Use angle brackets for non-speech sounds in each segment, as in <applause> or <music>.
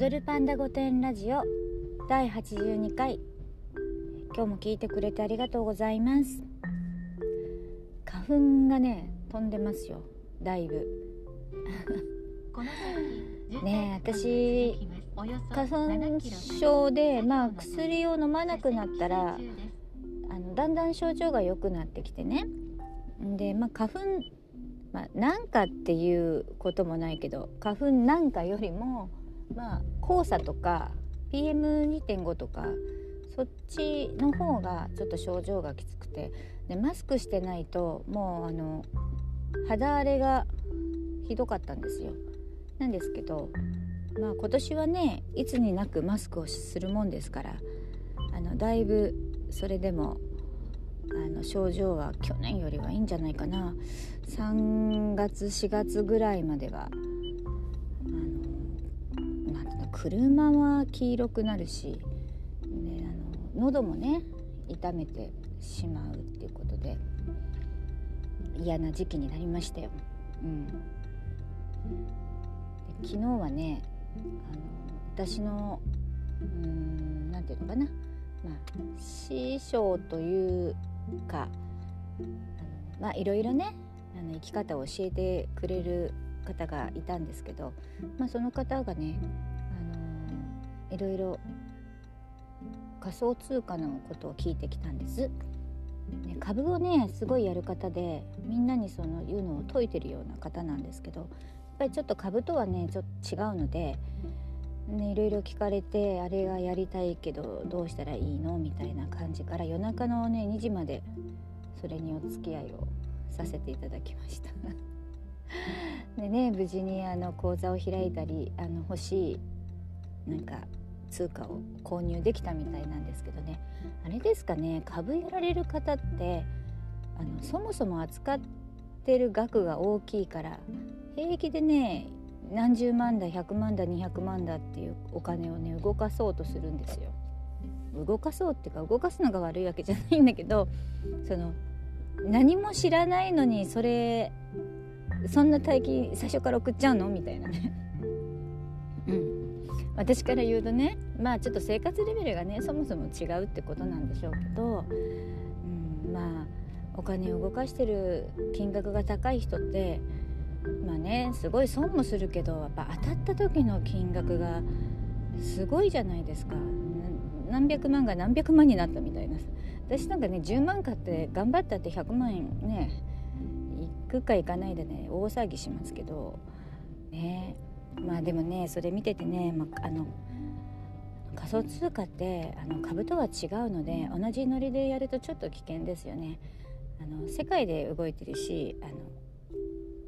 踊るパンダ御殿ラジオ第82回。今日も聞いてくれてありがとうございます。花粉がね飛んでますよ。だいぶ。ねえ私花粉症でまあ薬を飲まなくなったらあのだんだん症状が良くなってきてね。でまあ花粉まあ、なんかっていうこともないけど花粉なんかよりもまあ黄砂とか PM2.5 とかそっちの方がちょっと症状がきつくてでマスクしてないともうあの肌荒れがひどかったんですよ。なんですけど、まあ、今年はねいつになくマスクをするもんですからあのだいぶそれでもあの症状は去年よりはいいんじゃないかな3月4月ぐらいまでは車は黄色くなるし、ね、あの喉もね痛めてしまうっていうことで嫌な時期になりましたよ。うん、で昨日はねあの私のうんなていうのかな、まあ、師匠というかまあいろいろねあの生き方を教えてくれる方がいたんですけど、まあ、その方がねいろいろ仮想通貨のことを聞いてきたんです。ね、株をねすごいやる方でみんなにそのいうのを説いてるような方なんですけどやっぱりちょっと株とはねちょっと違うので、ね、いろいろ聞かれてあれがやりたいけどどうしたらいいのみたいな感じから夜中のね2時までそれにお付き合いをさせていただきました。<laughs> でね無事にあの講座を開いたりあの欲しいなんか通貨を購入できたみたいなんですけどねあれですかね株やられる方ってあのそもそも扱ってる額が大きいから平気でね何十万だ100万だ200万だっていうお金をね動かそうとするんですよ。動かそうっていうか動かすのが悪いわけじゃないんだけどその何も知らないのにそれそんな大金最初から送っちゃうの？みたいなね。うん私から言うとねまあちょっと生活レベルがねそもそも違うってことなんでしょうけど、うん、まあお金を動かしてる金額が高い人ってまあねすごい損もするけどやっぱ当たった時の金額がすごいじゃないですか。何百万が何百万になったみたいな私なんかね10万買って頑張ったって100万円ね行くか行かないでね大騒ぎしますけどね。えまあでもねそれ見ててね、まあ、あの仮想通貨ってあの株とは違うので同じノリでやるとちょっと危険ですよね。あの世界で動いてるしあの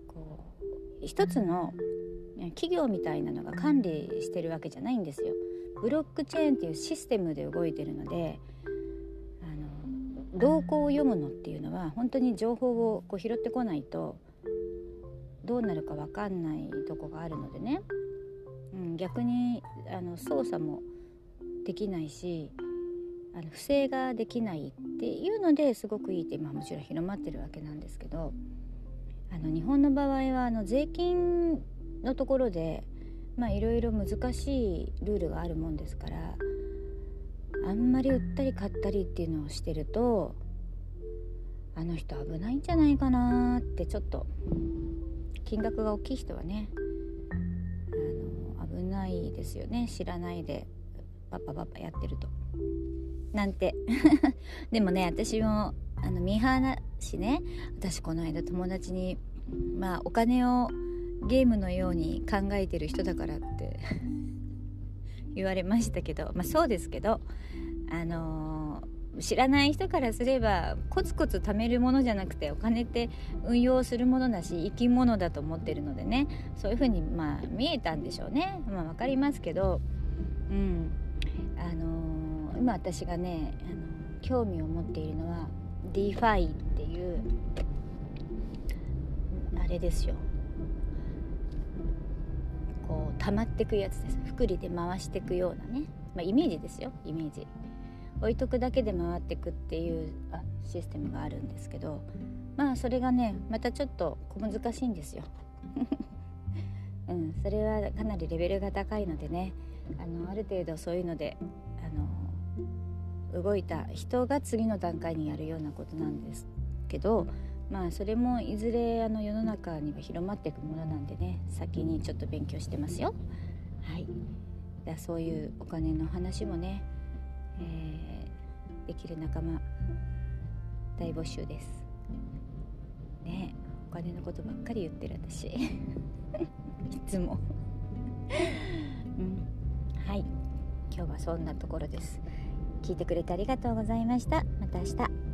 こう一つの企業みたいなのが管理してるわけじゃないんですよ。ブロックチェーンっていうシステムで動いてるのであの動向を読むのっていうのは本当に情報をこう拾ってこないとどうなるか分かんないとこがあるのでね、うん、逆にあの操作もできないしあの不正ができないっていうのですごくいいって今もちろん広まってるわけなんですけどあの日本の場合はあの税金のところでいろいろ難しいルールがあるもんですからあんまり売ったり買ったりっていうのをしてるとあの人危ないんじゃないかなってちょっと金額が大きい人はねあの危ないですよね知らないでパパパパやってると。なんて <laughs> でもね私もあの見放しね私この間友達にまあお金をゲームのように考えてる人だからって <laughs> 言われましたけどまあそうですけどあのー知らない人からすればコツコツ貯めるものじゃなくてお金って運用するものだし生き物だと思ってるのでね。そういうふうにまあ見えたんでしょうね、まあ、分かりますけど、うん。あのー、今私がね、あのー、興味を持っているのは DeFi っていうあれですよ。こう溜まってくやつです。福利で回していくようなね、まあ、イメージですよ。イメージ。置いとくだけで回ってくっていうあシステムがあるんですけどまあそれがねまたちょっと小難しいんですよ。<laughs> うん、それはかなりレベルが高いのでねあのある程度そういうのであの動いた人が次の段階にやるようなことなんですけどまあそれもいずれあの世の中には広まっていくものなんでね先にちょっと勉強してますよはいだそういうお金の話もね、えー、できる仲間大募集です。ねお金のことばっかり言ってる私。<laughs> いつも。<laughs> うん。はい。今日はそんなところです。聞いてくれてありがとうございました。また明日。